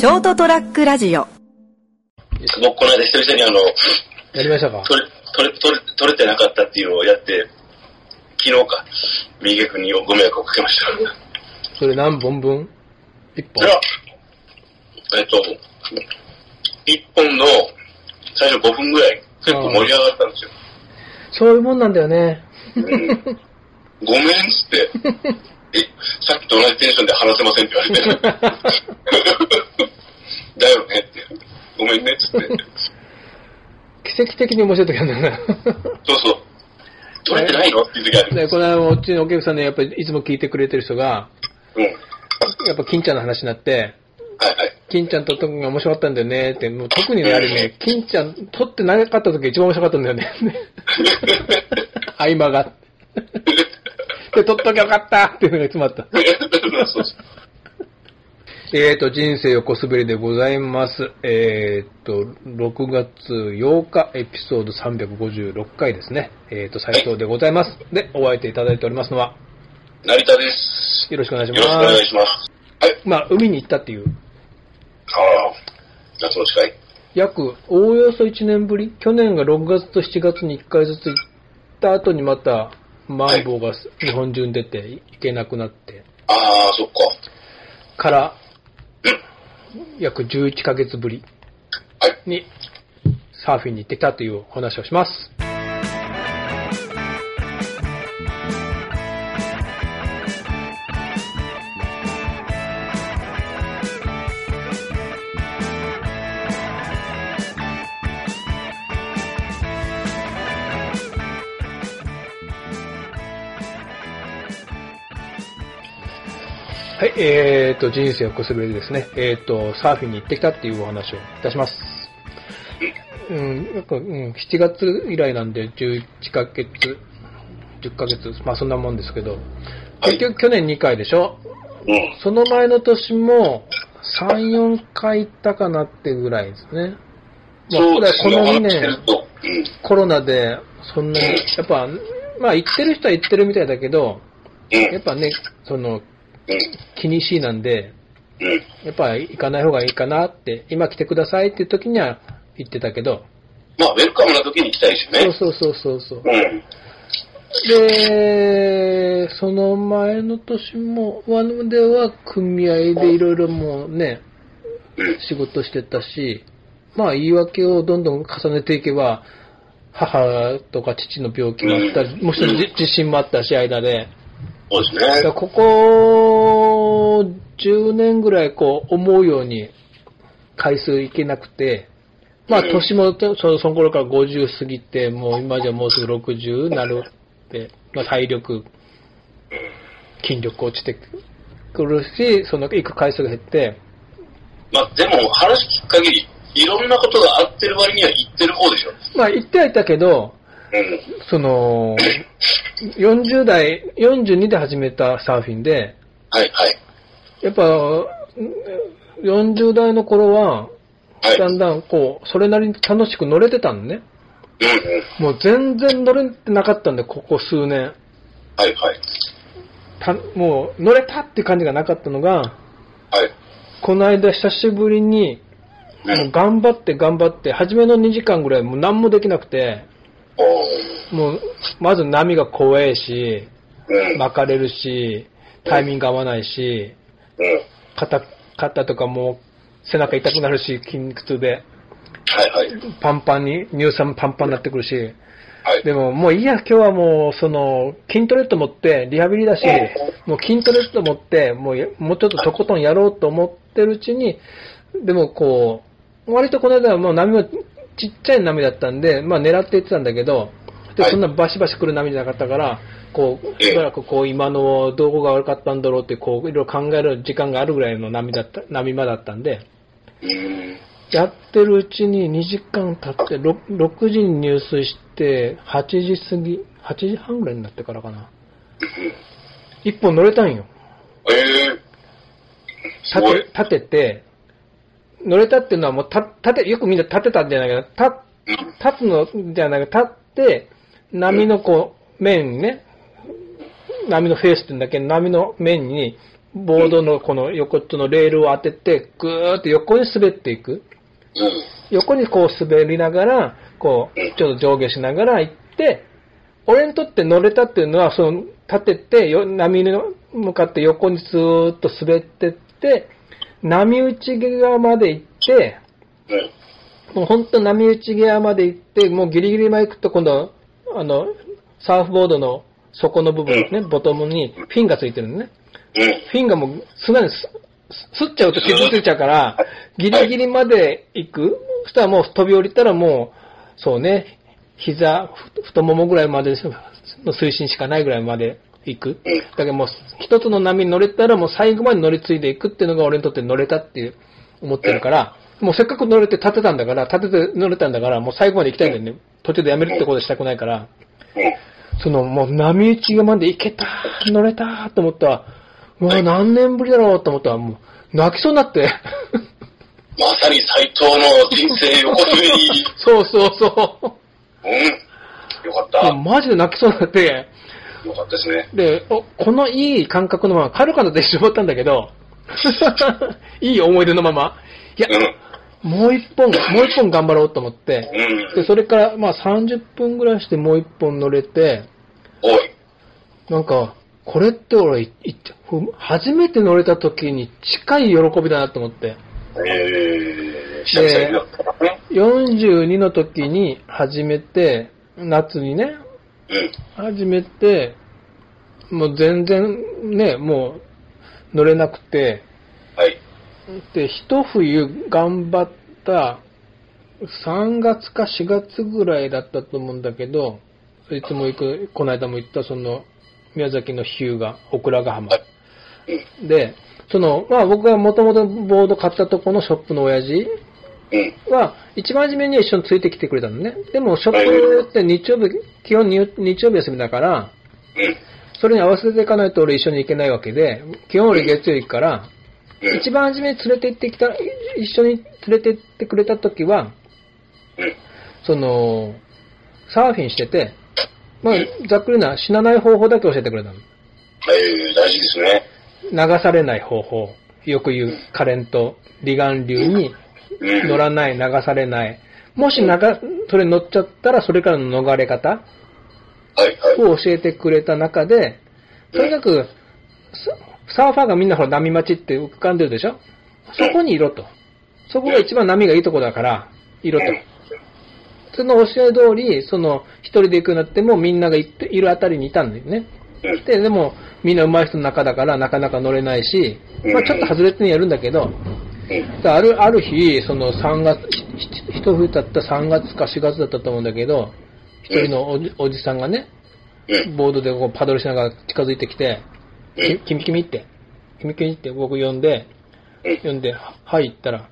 ショートトラックラジオ。僕この間久々にあの、やりましたか？取れ、取れ、取れ、取れてなかったっていうのをやって、昨日か、右君にご迷惑をかけました。それ何本分？一本？それは、えっと、一本の最初5分ぐらい結構盛り上がったんですよ。そういうもんなんだよね。うん、ごめんっつって、え、さっきと同じテンションで話せませんって言われて、だよねって、ごめんねっつって、奇跡的に面白い時あるんだよそうそう、取れてないの？っていう時ある。この間もうちのお客さんね、やっぱりいつも聞いてくれてる人が、うん。はいやっぱ金ちゃんの話になって、はい。金ちゃんと特に面白かったんだよねって、もう特にね、あれね、金ちゃん撮ってなかった時が一番面白かったんだよね。合間が。で、撮っときゃよかったっていうのがいつもあった。そうそうえーと、人生横滑りでございます。えーと、6月8日、エピソード356回ですね。えーと、斉藤でございます。で、お相手いただいておりますのは、成田です。よろしくお願いしよろしくお願います。します。はい。まあ、海に行ったっていう、ああ、夏の近い。約、おおよそ1年ぶり去年が6月と7月に1回ずつ行った後にまた、マンボウが日本中に出て行けなくなって、ああ、そっか。から、約11ヶ月ぶり。にサーフィンに行ってきたというお話をします。はい、えーと、人生をこすべりですね。えーと、サーフィンに行ってきたっていうお話をいたします。うん、なんか、うん、7月以来なんで11ヶ月、10ヶ月、まあそんなもんですけど、結局去年2回でしょ？うん。その前の年も3、4回行ったかなってぐらいですね。まあ、そうですね。この2笑って年。コロナで、そんなに、やっぱ、まあ行ってる人は行ってるみたいだけど、うん。やっぱね、その、うん。気にしいなんで、うん。やっぱ行かない方がいいかなって、今来てくださいっていう時には言ってたけど、まあ、ウェルカムな時に行きたいですよね。そうそうそうそうそう。うん。で、その前の年も、ワンでは組合でいろいろもうね、うん。仕事してたし、まあ言い訳をどんどん重ねていけば、母とか父の病気もあったり、うんもう一つじ地震もあったし、間で。そうですね。ここ10年ぐらいこう思うように回数いけなくて、まあうん年もそその頃から50過ぎて、もう今じゃもうすぐ60になるって、まあ体力、筋力落ちてくるし、その行く回数が減って、まあ、でも、話聞く限り、いろんなことがあってる割には言ってる方でしょ。まあ行ってはいたけど、うん。その、40代、42で始めたサーフィンで、はい、はい。やっぱ、40代の頃は、はい。だんだんこう、それなりに楽しく乗れてたのね。うん、うん。もう全然乗れてなかったんで、ここ数年。はい、はい。たもう乗れたって感じがなかったのが、はい。この間久しぶりに、う。もうん頑張って頑張って、初めの2時間ぐらいもう何もできなくて、もう、まず波が怖いし、うん。巻かれるし、タイミング合わないし、うん。肩、肩とかも背中痛くなるし、筋肉痛で、はい、はい。パンパンに、乳酸パンパンになってくるし、はい。でももういいや、今日はもう、その、筋トレと思って、リハビリだし、もう筋トレと思って、もうや、もうちょっととことんやろうと思ってるうちに、でもこう、割とこの間はもう波もちっちゃい波だったんで、まあ狙っていってたんだけど、で、はいそんなバシバシ来る波じゃなかったから、こう、ええしばらくこう、今のどこが悪かったんだろうって、こう、いろいろ考える時間があるぐらいの波だった、波間だったんで、うん。やってるうちに2時間経って、6, 6時に入水して、8時過ぎ、8時半ぐらいになってからかな。一本乗れたんよ。え立。て、立てて、乗れたっていうのはもう、立て、よくみんな立てたんじゃないかな。立。つのじゃない、立って、波のこう、面にね、波のフェースって言うんだけ？ど、波の面にボードのこの横っちょのレールを当てて、ぐーっと横に滑っていく。横にこう滑りながら、こう、ちょっと上下しながら行って、俺にとって乗れたっていうのは、その、立てて、波に向かって横にずーっと滑ってって、波打ち際まで行って、うん。もう本当波打ち際まで行って、もうギリギリまで行くと今度、あの、サーフボードの底の部分ですね、ボトムにフィンがついてるのね。うん。フィンがもう砂にすすっちゃうと傷ついちゃうから、ギリギリまで行く。そしたらもう飛び降りたらもう、そうね、膝、ふ太ももぐらいまでの水深しかないぐらいまで行く？だけどもう一つの波に乗れたらもう最後まで乗り継いでいくっていうのが俺にとって乗れたっていう思ってるから、もうせっかく乗れて立てたんだから、立てて乗れたんだから、もう最後まで行きたいんだよね。途中でやめるってことしたくないから。うん。その、もう波打ち際まで行けた、乗れたと思ったら、うわ、何年ぶりだろうと思ったら、もう、泣きそうになって。まさに斎藤の人生横滑り。そうそうそうん。よかっう。た。マジで泣きそうになって、よかったですね。で、おこのいい感覚のまま、カルカナで一緒だったんだけど、いい思い出のまま、いや、うん。もう一本、もう一本頑張ろうと思って、うん。で、それから、まあ30分ぐらいしてもう一本乗れて、おい。なんか、これって俺、初めて乗れた時に近い喜びだなと思って、えー、久々になったからね。42の時に始めて、夏にね、うん。始めて、もう全然ね、もう乗れなくて、はい。で、一冬頑張った3月か4月ぐらいだったと思うんだけど、いつも行く、この間も行ったその宮崎の日向、オクラヶ浜。うん。で、その、まあ僕がもともとボード買ったとこのショップの親父うん。は、一番初めには一緒についてきてくれたのね。でも、ショップって日曜日、基本日日曜日休みだから、うん。それに合わせていかないと俺一緒に行けないわけで、基本俺月曜行くから、うん。一番初めに連れて行ってきた、一緒に連れて行ってくれた時は、うん。その、サーフィンしてて、まあ、ざっくりな死なない方法だけ教えてくれたの。えー、大事ですね。流されない方法。よく言うカレント、離岸流にうん。乗らない、流されない。もし流、それ乗っちゃったらそれからの逃れ方。を教えてくれた中で、とにかく、ササーファーがみんなほら波待ちって浮かんでるでしょ？そこにいろと。そこが一番波がいいとこだから、いろと。その教え通り、その、一人で行くようになってもみんながいるあたりにいたんだよね。うん。で、でも、みんな上手い人の中だからなかなか乗れないし、まあちょっと外れてやるんだけど、ある、ある日、その3月、一冬経った3月か4月だったと思うんだけど、一人のおじおじさんがね、うん。ボードでこうパドルしながら近づいてきて、君君って、君君って僕呼んで、うん。呼んで、ははい言ったら、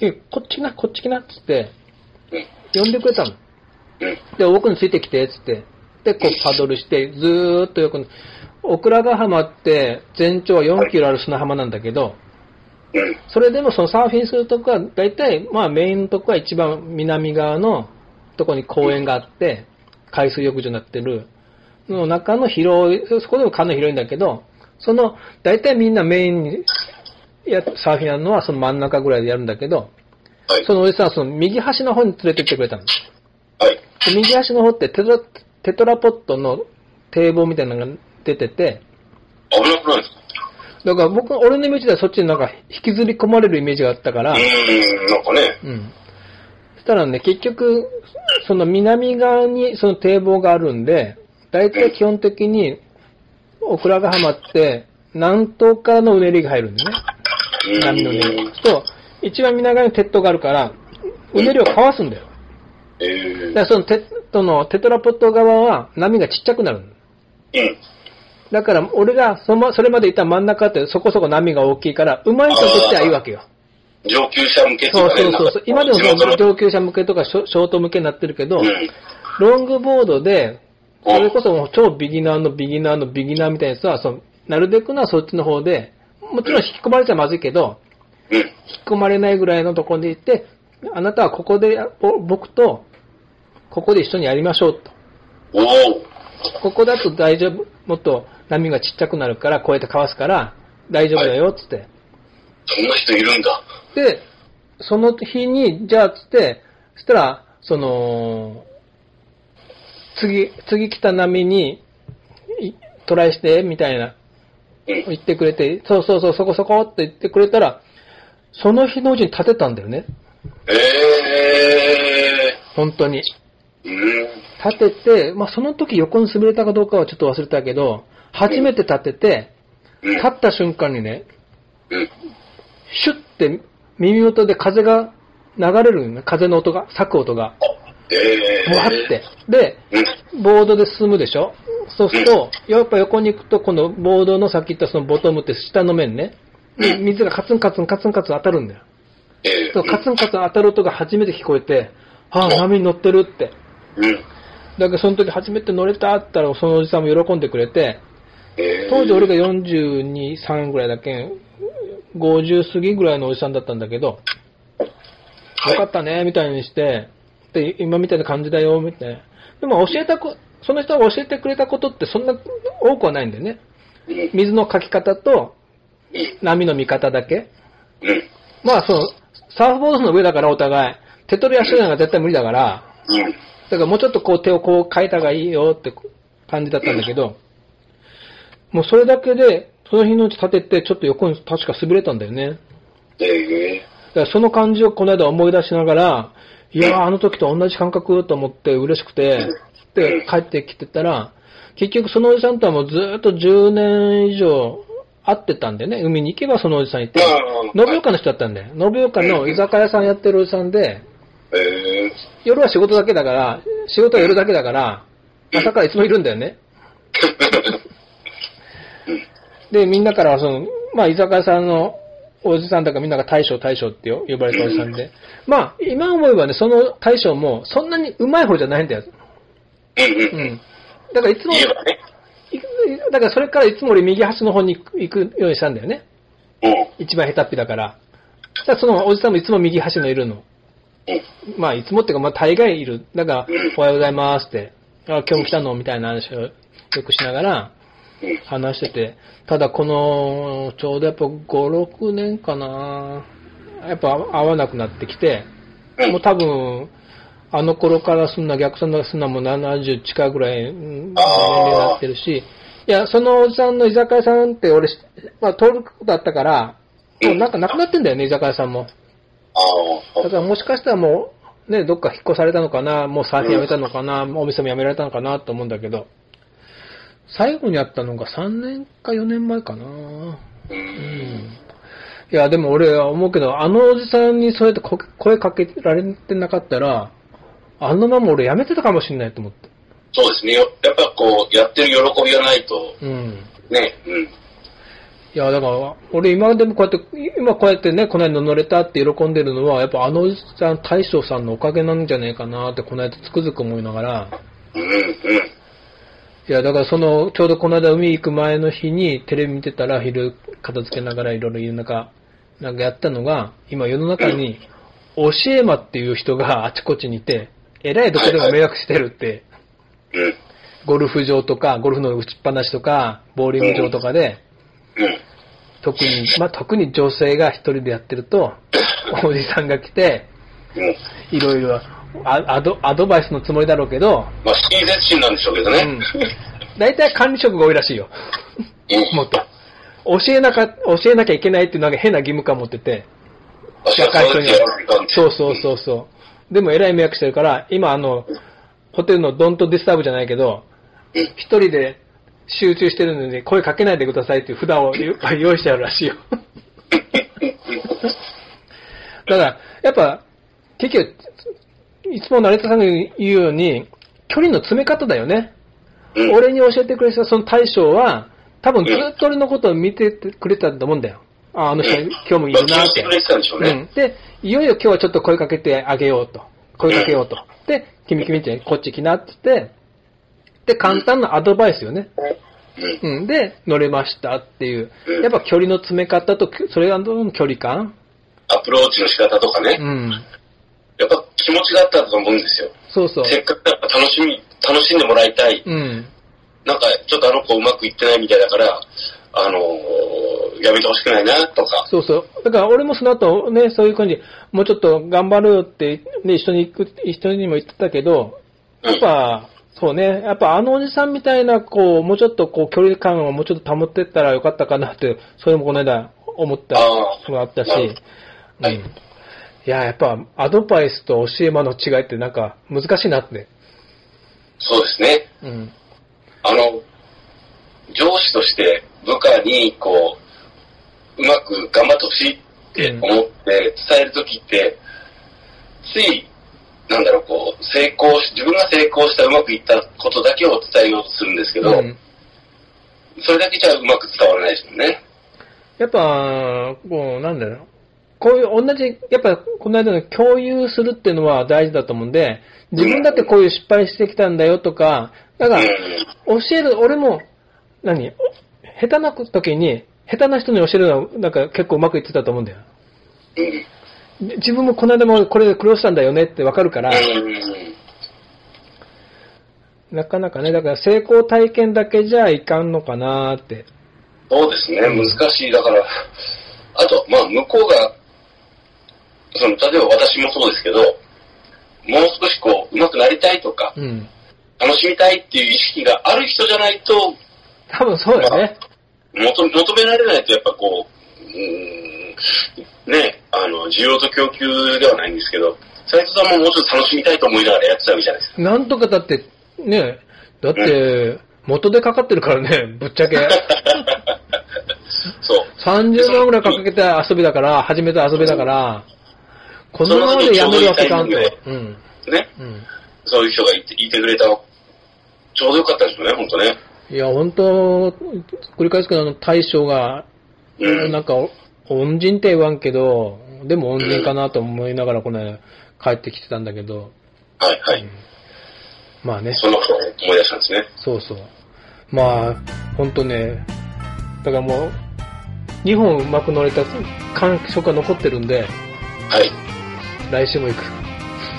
え、こっち来な、こっち来なっつって、うん。呼んでくれたの。うん。で、僕についてきて、つって。で、こうパドルして、ずーっと横に、オクラヶ浜って全長は4キロある砂浜なんだけど、うん。それでもそのサーフィンするとこは、大体、まあメインのとこは一番南側のとこに公園があって、海水浴場になってる、の中の広い、そこでもかなり広いんだけど、その、大体みんなメインにや、サーフィンやるのはその真ん中ぐらいでやるんだけど、はい。そのおじさんはその右端の方に連れてってくれたの。はい。で右端の方ってテトラテトラポットの堤防みたいなのが出てて、危なくないですか？だから僕、俺のイメージではそっちになんか引きずり込まれるイメージがあったから、うーん、なんかね。うん。そしたらね、結局、その南側にその堤防があるんで、大体基本的に、オクラヶ浜って、南東からのうねりが入るんだよね。うん波のうねり。と、一番南側に鉄塔があるから、うねりをかわすんだよ。えー。だからそのテットのテトラポット側は波がちっちゃくなるん。だから、俺がそのそれまでいた真ん中ってそこそこ波が大きいから、うまい人としてはいいわけよ。上級者向けっていそうかねそうそうそう。今でも上級者向けとかショート向けになってるけど、うん。ロングボードで、それこそもう超ビギナーのビギナーのビギナーみたいなやつは、そのなるべくのはそっちの方で、もちろん引き込まれちゃまずいけど、うん。引き込まれないぐらいのところで行って、あなたはここで、お僕と、ここで一緒にやりましょうと。ここだと大丈夫。もっと波がちっちゃくなるから、こうやってかわすから、大丈夫だよ、つって。そんな人いるんだ。で、その日に、じゃあ、つって、そしたら、その、次、次来た波に、いトライして、みたいな、うん。言ってくれて、そうそうそう、そこそこって言ってくれたら、その日のうちに立てたんだよね。ええ本当に。立てて、まあ、その時横に滑れたかどうかはちょっと忘れたけど、初めて立てて、立った瞬間にね、シュッて耳元で風が流れるよね。風の音が、咲く音が。ええー。ブワって。で、ボードで進むでしょ？そうすると、やっぱ横に行くと、このボードのさっき言ったそのボトムって下の面ね、水がカツンカツンカツンカツン当たるんだよ。そうカツンカツン当たる音が初めて聞こえて、ああ、波に乗ってるって。うん。だからその時初めて乗れたって言ったら、そのおじさんも喜んでくれて、ええ当時俺が42、3ぐらいだけん、50過ぎぐらいのおじさんだったんだけど、はいよかったね、みたいにして、で、今みたいな感じだよ、みたいな。でも教えたこ、その人が教えてくれたことってそんな多くはないんだよね。うん。水のかき方とうん。波の見方だけ。うん。まあその、サーフボードの上だからお互い、手取り足取りなんか絶対無理だから、うん。だからもうちょっとこう手をこう変えた方がいいよって感じだったんだけど、もうそれだけで、その日のうち立てて、ちょっと横に確か滑れたんだよね。だからその感じをこの間思い出しながら、いやーあの時と同じ感覚と思って嬉しくて、で、帰ってきてたら、結局そのおじさんとはもうずっと10年以上会ってたんでね、海に行けばそのおじさんいて、延岡の人だったんだよ。延岡の居酒屋さんやってるおじさんで、夜は仕事だけだから、仕事は夜だけだから、朝からいつもいるんだよね。で、みんなからはその、まあ、居酒屋さんのおじさんだからみんなが大将大将って呼ばれたおじさんで、まあ、今思えばね、その大将もそんなに上手い方じゃないんだよ。うん。だからいつも、だからそれからいつも俺右端の方に行くようにしたんだよね。うん。一番下手っぴだから。だからそのおじさんもいつも右端のいるの。まあ、いつもっていうか、まあ、大概いる。だから、おはようございますって、あ、今日も来たのみたいな話をよくしながら。話してて、ただこの、ちょうどやっぱ5、6年かなやっぱ会わなくなってきて、もう多分、あの頃からすんな、逆算すんなもう70近いぐらい年齢になってるし、いや、そのおじさんの居酒屋さんって俺、まあ、通ることあったから、もうなんかなくなってんだよね、居酒屋さんも。だからもしかしたらもう、ね、どっか引っ越されたのかな、もうサーフィンやめたのかな、お店もやめられたのかなと思うんだけど、最後にあったのが3年か4年前かな。う。うんん。いや、でも俺は思うけど、あのおじさんにそうやってこ声かけられてなかったら、あのまま俺やめてたかもしれないと思って。そうですね。やっぱこう、やってる喜びがないと、うん。ね。うん。いや、だから、俺今でもこうやって、今こうやってね、この間乗れたって喜んでるのは、やっぱあのおじさん、大将さんのおかげなんじゃねえかなって、この間つくづく思いながら、うん。うん。いや、だからその、ちょうどこの間海行く前の日にテレビ見てたら昼片付けながらいろいろ夜中、なんかやったのが、今世の中に、教え魔っていう人があちこちにいて、えらいどこでも迷惑してるって、うん。ゴルフ場とか、ゴルフの打ちっぱなしとか、ボーリング場とかで、うん。特に、まあ、特に女性が一人でやってると、おじさんが来て、うん。いろいろアアドアドバイスのつもりだろうけど、まあ、親切心なんでしょうけどね。うん大体管理職が多いらしいよ。うん。もっと。教えなか、教えなきゃいけないっていうなんか変な義務感持ってて、若い人には。そうそうそうそう。でも偉い迷惑してるから、今あの、ホテルの Don't Disturb じゃないけど、うん。一人で集中してるのに声かけないでくださいっていう札を 用意してあるらしいよ。だから、やっぱ、結局、いつも成田さんが言うように、距離の詰め方だよね。うん。俺に教えてくれたその大将は、多分ずっと俺のことを見ててくれたと思うんだよ。ああの人、今日もいるなってうん。で、いよいよ今日はちょっと声かけてあげようと。声かけようと。で、君君ってこっち来なって言って、で、簡単なアドバイスよね。うん。うん。で、乗れましたっていうう。んやっぱ距離の詰め方と、それがどの距離感アプローチの仕方とかね。うん。やっぱ気持ちがあったと思うんですよ。そうそう。せっかくやっぱ楽しみ、楽しんでもらいたい。うん。なんか、ちょっとあの子うまくいってないみたいだから、あのーやめてほしくないな、とか。そうそう。だから俺もその後ね、そういう感じ、もうちょっと頑張るよって、ね、一緒に行く、人にも言ってたけど、やっぱ、そうね、やっぱあのおじさんみたいな、こう、もうちょっとこう、距離感をもうちょっと保ってったらよかったかなって、それもこの間思ったあのがあったし。はいいや、やっぱアドバイスと教え間の違いってなんか難しいなって。そうですね。うん。あの、上司として部下に、こう、うまく頑張ってほしいって思って伝えるときって、つい、なんだろう、こう、成功し、自分が成功したうまくいったことだけを伝えようとするんですけど、うんそれだけじゃうまく伝わらないですもんね。やっぱ、こう、なんだろう。こういう同じ、やっぱこの間の共有するっていうのは大事だと思うんで、自分だってこういう失敗してきたんだよとか、だから、うん。教える、俺も、何下手な時に、下手な人に教えるのは、なんか結構うまくいってたと思うんだよ。うん。で自分もこの間もこれで苦労したんだよねってわかるから、うん。なかなかね、だから成功体験だけじゃいかんのかなーって。そうですね、難しい。だから、あと、まあ、向こうが、その、例えば私もそうですけど、もう少しこう、上手くなりたいとか、うん。楽しみたいっていう意識がある人じゃないと、多分そうだよね。求求められないとやっぱこう、うーん、ね、あの、需要と供給ではないんですけど、斉藤さんももうちょっと楽しみたいと思いながらやってたわけじゃないですか。なんとかだって、ね、だって、元でかかってるからね、ぶっちゃけ。そう。30万ぐらいかけて遊びだから、始めた遊びだから、このままでやめるわけいかんと。うん。ね。うん。そういう人がいていてくれたちょうどよかったですよね、本当ね。いや、本当繰り返すけど、あの、大将が、うん。なんか、恩人って言わんけど、でも恩人かなと思いながら、この間帰ってきてたんだけど、はいはい。まあね、そんなことを思い出したんですね。そうそう。まあ、本当ね、だからもう、2本うまく乗れた感触が残ってるんで、はい。来週も行く。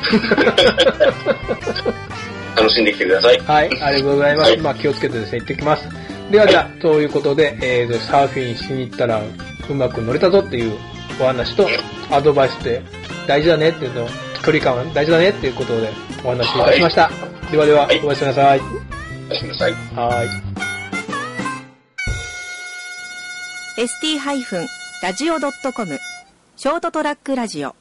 楽しんできてください。はい、ありがとうございます。はいまあ気をつけてですね、行ってきます。ではでは、ということで、えーと、サーフィンしに行ったらうまく乗れたぞっていうお話と、アドバイスって大事だねっていうの、距離感は大事だねっていうことでお話しいたしました。ではでは、はいおやすみなさい。おやすみなさい。はい。ST-radio.com ショートトラックラジオ